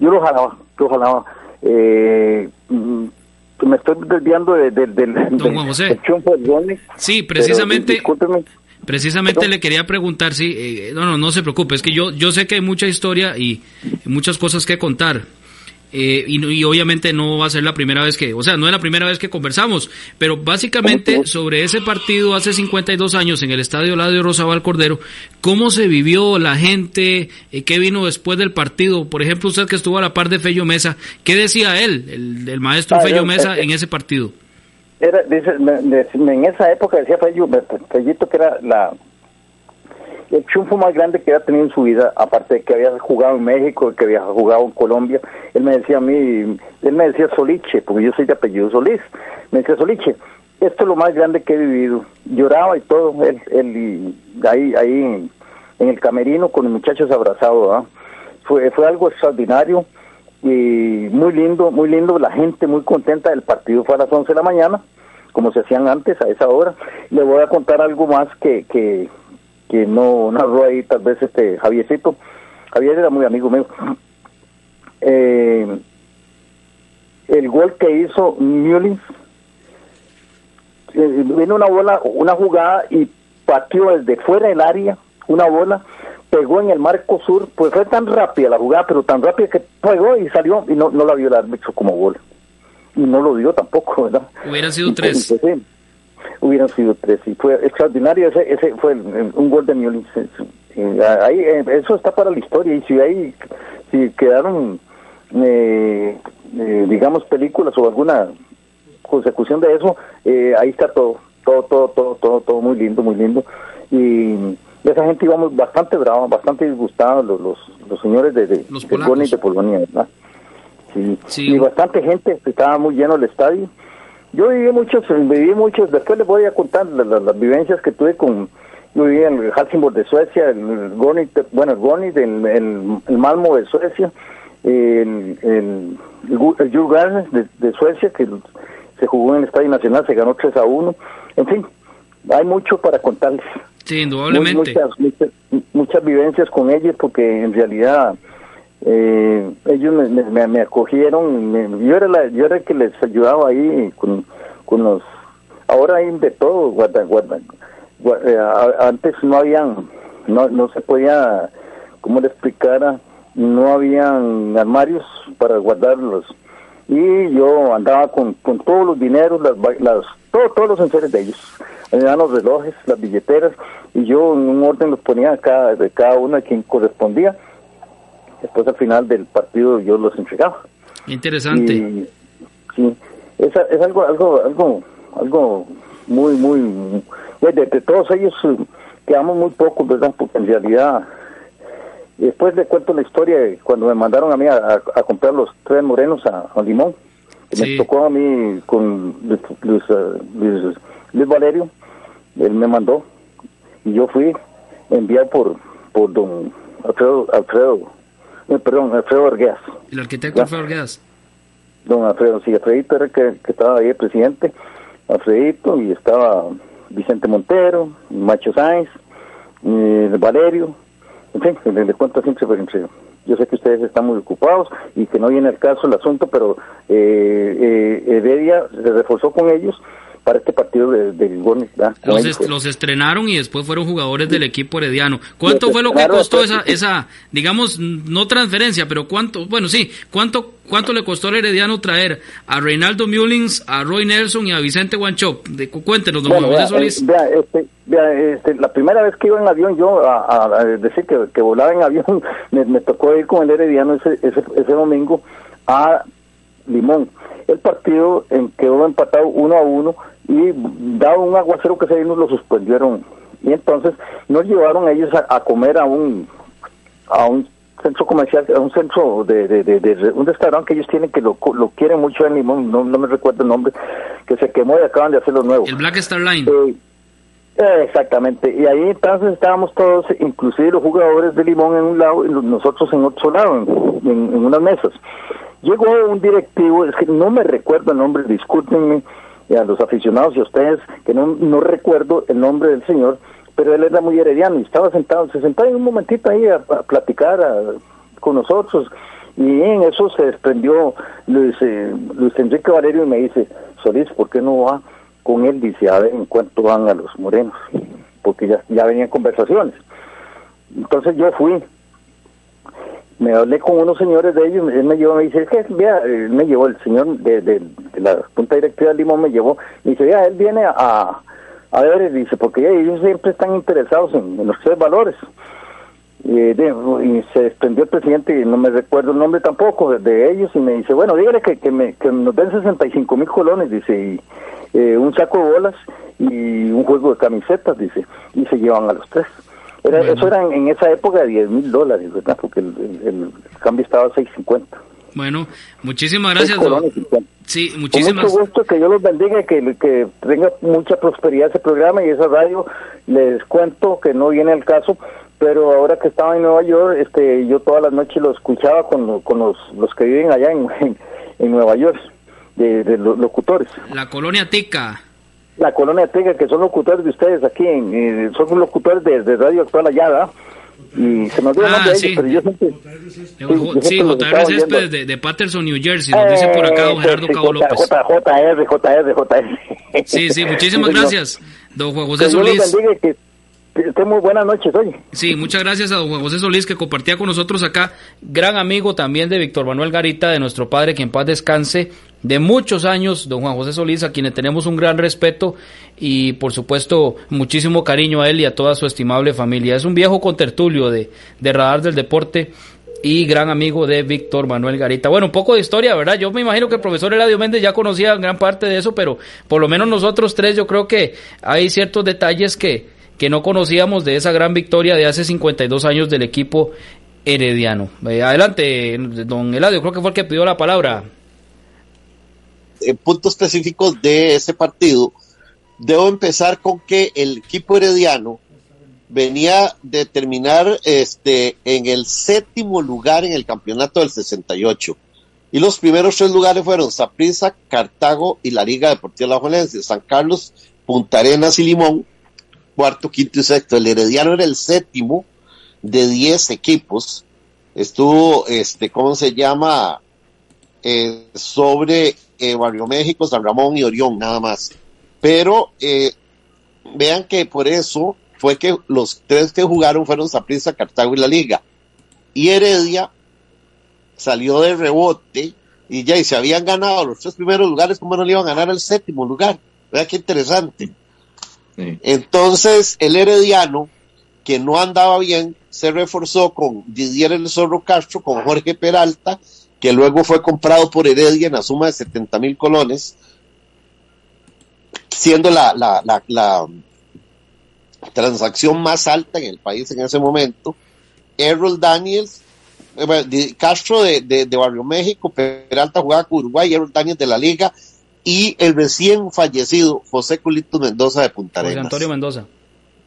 yo lo jalaba, yo jalaba. Eh, mm, me estoy desviando de- de- del del- Juan José. del Sí, precisamente. Precisamente le quería preguntar, sí, eh, no, no, no se preocupe, es que yo, yo sé que hay mucha historia y, muchas cosas que contar. Eh, y, y obviamente no va a ser la primera vez que, o sea, no es la primera vez que conversamos, pero básicamente sobre ese partido hace 52 años en el Estadio Ladio Rosabal Cordero, ¿cómo se vivió la gente? Eh, ¿Qué vino después del partido? Por ejemplo, usted que estuvo a la par de Fello Mesa, ¿qué decía él, el, el maestro Ah, Fello Mesa, eh, en ese partido? Era, dice, me- me- en esa época decía Fellito que era la el triunfo más grande que había tenido en su vida, aparte de que había jugado en México, que había jugado en Colombia, él me decía a mí, él me decía Soliche, porque yo soy de apellido Solís, me decía Soliche, esto es lo más grande que he vivido, lloraba y todo, él, él ahí, ahí en, en el camerino con los muchachos abrazados, ¿ah? fue, fue algo extraordinario y muy lindo, muy lindo, la gente muy contenta, el partido fue a las 11 de la mañana, como se hacían antes a esa hora. Le voy a contar algo más que, que, que no narró ahí tal vez este Javiercito. Javier era muy amigo mío. Eh, el gol que hizo Mullins, eh, vino una bola, una jugada y pateó desde fuera del área una bola, pegó en el marco sur, pues fue tan rápida la jugada, pero tan rápida que pegó y salió y no, no la vio el árbitro como gol. Y no lo dio tampoco, ¿verdad? Hubieran sido tres. Pues, sí, hubieran sido tres y fue extraordinario ese, ese fue el- el- un gol de Mullins. Eh, ahí, eh, eso está para la historia y si ahí si quedaron eh, eh, digamos películas o alguna consecución de eso eh, ahí está todo todo todo todo todo todo muy lindo muy lindo y esa gente íbamos bastante brava bastante disgustados los los, los señores de de, Los de. Gorni y de Polonia verdad sí. Sí. y bastante gente estaba muy lleno el estadio yo viví muchos, viví muchos, después les voy a contar las, las- las vivencias que tuve con, yo viví en el Helsingborg de Suecia, el Gorni, bueno, el Gorni, el, el, el Malmo de Suecia, el, el, el, de, de Suecia, que se jugó en el Estadio Nacional, se ganó 3 a 1, en fin, hay mucho para contarles. Sí, indudablemente. Muchas, muchas, muchas vivencias con ellos porque en realidad eh, ellos me, me- me- acogieron, me- yo era la, yo era el que les ayudaba ahí con, con los, ahora hay de todo, guarda, guarda, gua- eh, antes no habían, no, no se podía, ¿cómo le explicara? No habían armarios para guardarlos y yo andaba con, con todos los dineros, las, las todo- todos los enseres de ellos. Me daban los relojes, las billeteras, y yo en un orden los ponía cada, de cada uno a quien correspondía. Después al final del partido yo los entregaba. Interesante. Y, sí, es, es algo, algo, algo, algo muy, muy, de, de todos ellos eh, quedamos muy pocos, ¿verdad? Porque en realidad, después le cuento la historia de cuando me mandaron a mí a, a- a comprar los tres morenos a, a Limón, Sí. me tocó a mí con Luis, Luis, eh, Luis- Luis Valerio, él me mandó, y yo fui enviado por, por don Alfredo, Alfredo, eh, perdón, Alfredo. El arquitecto Ya. Alfredo Arguedas. Don Alfredo, sí, Alfredito era el que, que estaba ahí el presidente, Alfredito, y estaba Vicente Montero, Macho Sáenz, eh, Valerio, en fin, les, cuento siempre por entre Yo sé que ustedes están muy ocupados y que no viene al caso el asunto, pero eh, eh, Heredia se reforzó con ellos para este partido de-. ¿verdad? Con Los, est- los estrenaron y después fueron jugadores del equipo herediano. ¿Cuánto Los fue lo que costó esa, sí. esa, digamos, no transferencia, pero cuánto, bueno, sí, cuánto, cuánto le costó al herediano traer a Reinaldo Mullins, a Roy Nelson y a Vicente Guanchop? De, cu- cuéntenos, don Bueno, vea, José Solís. eh, vea, este, vea, este, la primera vez que iba en avión, yo a, a- a decir que, que volaba en avión, [LAUGHS] me, me tocó ir con el Herediano ese, ese, ese domingo a Limón. El partido en quedó empatado uno a uno y dado un aguacero que se vino lo suspendieron. Y entonces nos llevaron ellos a, a comer a un a un centro comercial, a un centro de, de, de- de- un restaurante que ellos tienen que lo, lo quieren mucho en Limón, no, no me recuerdo el nombre, que se quemó y acaban de hacerlo nuevo. El Black Star Line. Eh, eh, exactamente, y ahí entonces estábamos todos, inclusive los jugadores de Limón en un lado y nosotros en otro lado, en, en- en unas mesas. Llegó un directivo, es que no me recuerdo el nombre, discúlpenme y a los aficionados y a ustedes, que no, no recuerdo el nombre del señor, pero él era muy herediano y estaba sentado, se sentaba en un momentito ahí a, platicar con nosotros y en eso se desprendió Luis, eh, Luis Enrique Valerio y me dice, Solís, ¿por qué no va con él? Dice, a ver en cuánto van a los morenos, porque ya, ya venían conversaciones. Entonces yo fui, me hablé con unos señores de ellos, él me llevó, me dice, es que, vea, él me llevó, el señor de, de- la Junta Directiva de Limón me llevó, me dice, vea, él viene a, a ver, dice, porque ellos siempre están interesados en, en los tres valores. Y, se desprendió el presidente, y no me recuerdo el nombre tampoco de ellos, y me dice, bueno, dígale que, que, me, que nos den 65 mil colones, dice, y eh, un saco de bolas y un juego de camisetas, dice, y se llevan a los tres. Era, Bueno. Eso era en, en esa época de 10 mil dólares, ¿verdad? Porque el, el- el cambio estaba a 6.50. Bueno, muchísimas gracias, Seis don. colones 50. Sí, Con muchísimas mucho gusto, que Dios los bendiga, y que, que tenga mucha prosperidad ese programa y esa radio. Les cuento que no viene al caso, pero ahora que estaba en Nueva York, este, yo todas las noches lo escuchaba con, con los, los que viven allá en, [LAUGHS] en, Nueva York, de, de, los locutores. La colonia Tica. La colonia Tica, que son locutores de ustedes aquí, en, eh, son locutores de, de Radio Actual allá, y se me olvidó el nombre Ah, de sí. ellos, pero yo siempre... Sí, JR. Céspedes de, de Patterson, New Jersey, nos dice por acá don Gerardo sí, Cabo López. JR, JR, JR. Sí, sí, muchísimas gracias, don Juan José Que Solís. que muy buenas noches, oye. Sí, muchas gracias a don Juan José Solís que compartía con nosotros acá, gran amigo también de Víctor Manuel Garita, de nuestro padre, que en paz descanse, de muchos años, don Juan José Solís, a quienes tenemos un gran respeto y por supuesto muchísimo cariño a él y a toda su estimable familia. Es un viejo contertulio de, de Radar del Deporte y gran amigo de Víctor Manuel Garita. Bueno, un poco de historia, ¿verdad? Yo me imagino que el profesor Eladio Méndez ya conocía gran parte de eso, pero por lo menos nosotros tres yo creo que hay ciertos detalles que, que no conocíamos de esa gran victoria de hace 52 años del equipo herediano. Eh, adelante, don Eladio, creo que fue el que pidió la palabra. En puntos específicos de ese partido, debo empezar con que el equipo herediano venía de terminar este, en el séptimo lugar en el campeonato del 68. Y los primeros tres lugares fueron Saprissa, Cartago y la Liga Deportiva La Juelense, San Carlos, Punta Arenas y Limón, cuarto, quinto y sexto. El Herediano era el séptimo de 10 equipos. Estuvo, este, ¿cómo se llama? Eh, sobre eh, Barrio México, San Ramón y Orión, nada más. Pero eh, vean que por eso fue que los tres que jugaron fueron Saprissa, Cartago y la Liga. Y Heredia salió de rebote y ya, y se habían ganado los tres primeros lugares, ¿cómo no le iban a ganar el séptimo lugar? Vean qué interesante. Entonces, el Herediano, que no andaba bien, se reforzó con Didier El Zorro Castro, con Jorge Peralta, que luego fue comprado por Heredia en la suma de 70 mil colones, siendo la, la, la, la transacción más alta en el país en ese momento. Errol Daniels, eh, bueno, Castro de, de, de Barrio México, Peralta jugaba con Uruguay, Errol Daniels de la Liga, y el recién fallecido José Culito Mendoza de Punta José Arenas. Antonio Mendoza.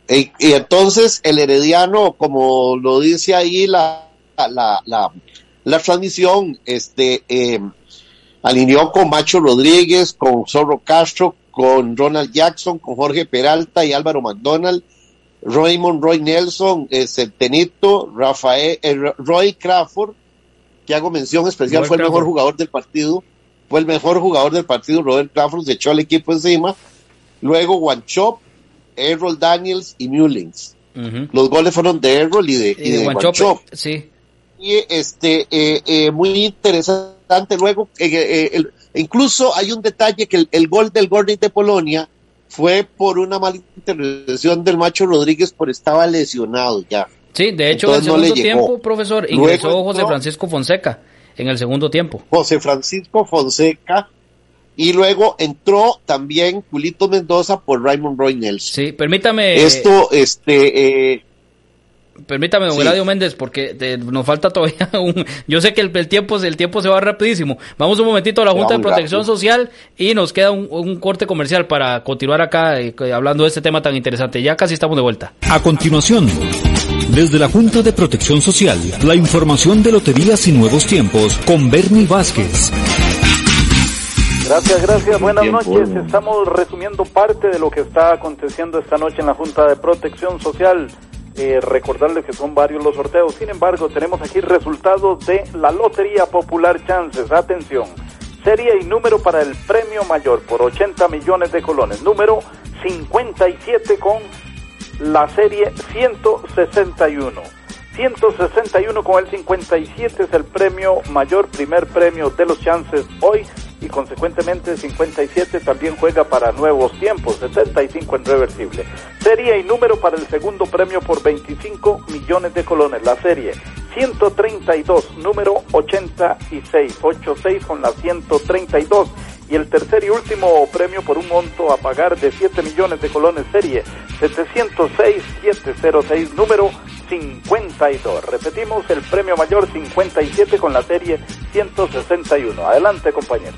Y, y entonces el herediano, como lo dice ahí la, la, la, la transmisión, este, eh, alineó con Macho Rodríguez, con Zorro Castro, con Ronald Jackson, con Jorge Peralta y Álvaro McDonald, Raymond Roy Nelson, eh, Centenito, Rafael, eh, Roy Crawford, que hago mención especial, fue el mejor jugador del partido, fue el mejor jugador del partido, Robert Crawford se echó al equipo encima, luego Wanchop, Errol Daniels y Mullins. Los goles fueron de Errol y de, y Y de de Guanchope, Wanchop. sí. Este, eh, eh, muy interesante. Luego, eh, el- incluso hay un detalle que el, el gol del Gordon de Polonia fue por una mala intervención del Macho Rodríguez, por estaba lesionado ya. Sí, de hecho, en el no segundo tiempo, profesor, Luego ingresó José entró- Francisco Fonseca en el segundo tiempo. José Francisco Fonseca. Y luego entró también Culito Mendoza por Raymond Roy Nelson. Sí, permítame. Esto, este, eh, Permítame, don Sí. Eladio Méndez, porque te- nos falta todavía [LAUGHS] un... Yo sé que el, el tiempo, el tiempo se va rapidísimo. Vamos un momentito a la Junta de Protección rápido. Social y nos queda un, un corte comercial para continuar acá eh, hablando de este tema tan interesante. Ya casi estamos de vuelta. A continuación, desde la Junta de Protección Social, la información de Loterías y Nuevos Tiempos con Bernie Vázquez. Gracias, gracias. Buenas Tiempo, noches. ¿no? Estamos resumiendo parte de lo que está aconteciendo esta noche en la Junta de Protección Social. Eh, recordarles que son varios los sorteos. Sin embargo, tenemos aquí resultados de la Lotería Popular Chances. Atención. Serie y número para el premio mayor por 80 millones de colones. Número 57 con la serie 161. 161 con el 57 es el premio mayor, primer premio de los chances hoy y consecuentemente 57 también juega para nuevos tiempos, 75 en reversible. Serie y número para el segundo premio por 25 millones de colones, la serie 132, número 86, 86 con la 132 y el tercer y último premio por un monto a pagar de 7 millones de colones serie 706-706 número 52. Repetimos el premio mayor 57 con la serie 161. Adelante compañero.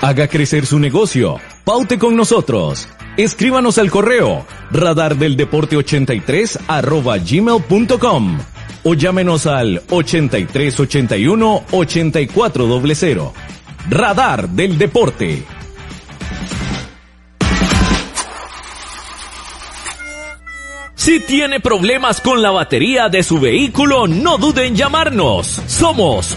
Haga crecer su negocio. Paute con nosotros. Escríbanos al correo radardeldeporte83 arroba gmail.com o llámenos al 8381 8400. Radar del Deporte. Si tiene problemas con la batería de su vehículo, no duden en llamarnos. Somos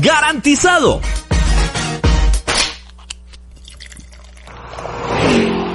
¡Garantizado!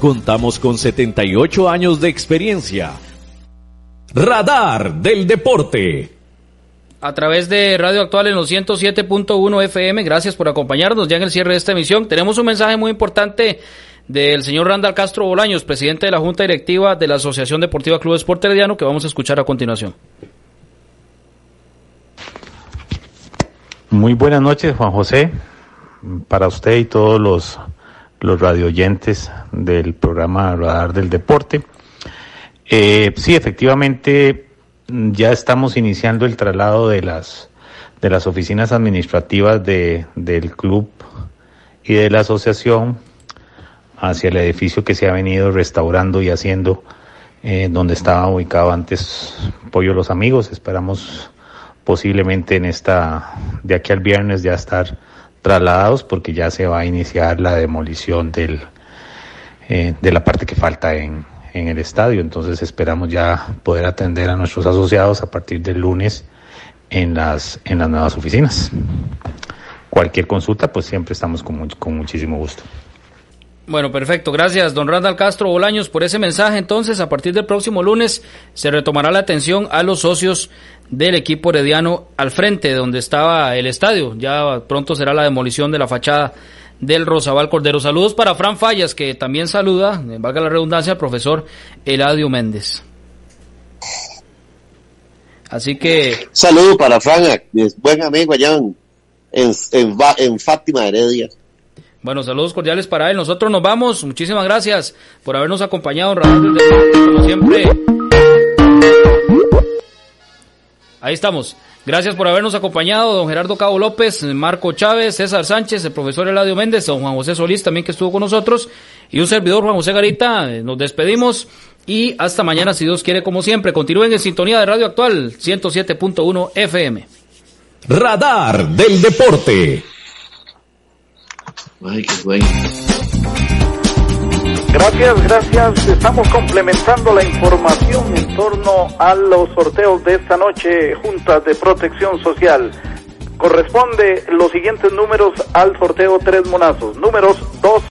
Contamos con 78 años de experiencia. Radar del Deporte. A través de Radio Actual en los 107.1 FM, gracias por acompañarnos ya en el cierre de esta emisión. Tenemos un mensaje muy importante del señor Randall Castro Bolaños, presidente de la Junta Directiva de la Asociación Deportiva Club Esporte Herediano, que vamos a escuchar a continuación. Muy buenas noches, Juan José, para usted y todos los los radioyentes del programa Radar del Deporte. Eh, sí, efectivamente, ya estamos iniciando el traslado de las, de las oficinas administrativas de, del club y de la asociación hacia el edificio que se ha venido restaurando y haciendo eh, donde estaba ubicado antes Pollo Los Amigos. Esperamos posiblemente en esta, de aquí al viernes ya estar trasladados porque ya se va a iniciar la demolición del, eh, de la parte que falta en, en el estadio. Entonces esperamos ya poder atender a nuestros asociados a partir del lunes en las, en las nuevas oficinas. Cualquier consulta, pues siempre estamos con, con muchísimo gusto. Bueno, perfecto. Gracias, don Randall Castro Bolaños, por ese mensaje. Entonces, a partir del próximo lunes se retomará la atención a los socios del equipo herediano al frente, donde estaba el estadio. Ya pronto será la demolición de la fachada del Rosabal Cordero. Saludos para Fran Fallas, que también saluda, eh, valga la redundancia, al profesor Eladio Méndez. Así que... Saludo para Fran, buen amigo allá en, en, en Fátima Heredia. Bueno, saludos cordiales para él. Nosotros nos vamos. Muchísimas gracias por habernos acompañado en Radio Como siempre. Ahí estamos. Gracias por habernos acompañado, don Gerardo Cabo López, Marco Chávez, César Sánchez, el profesor Eladio Méndez, don Juan José Solís también que estuvo con nosotros y un servidor Juan José Garita. Eh, nos despedimos y hasta mañana si Dios quiere como siempre. Continúen en sintonía de Radio Actual 107.1 FM. Radar del Deporte. Gracias, gracias. Estamos complementando la información en torno a los sorteos de esta noche, Juntas de Protección Social. Corresponde los siguientes números al sorteo Tres Monazos. Números 2.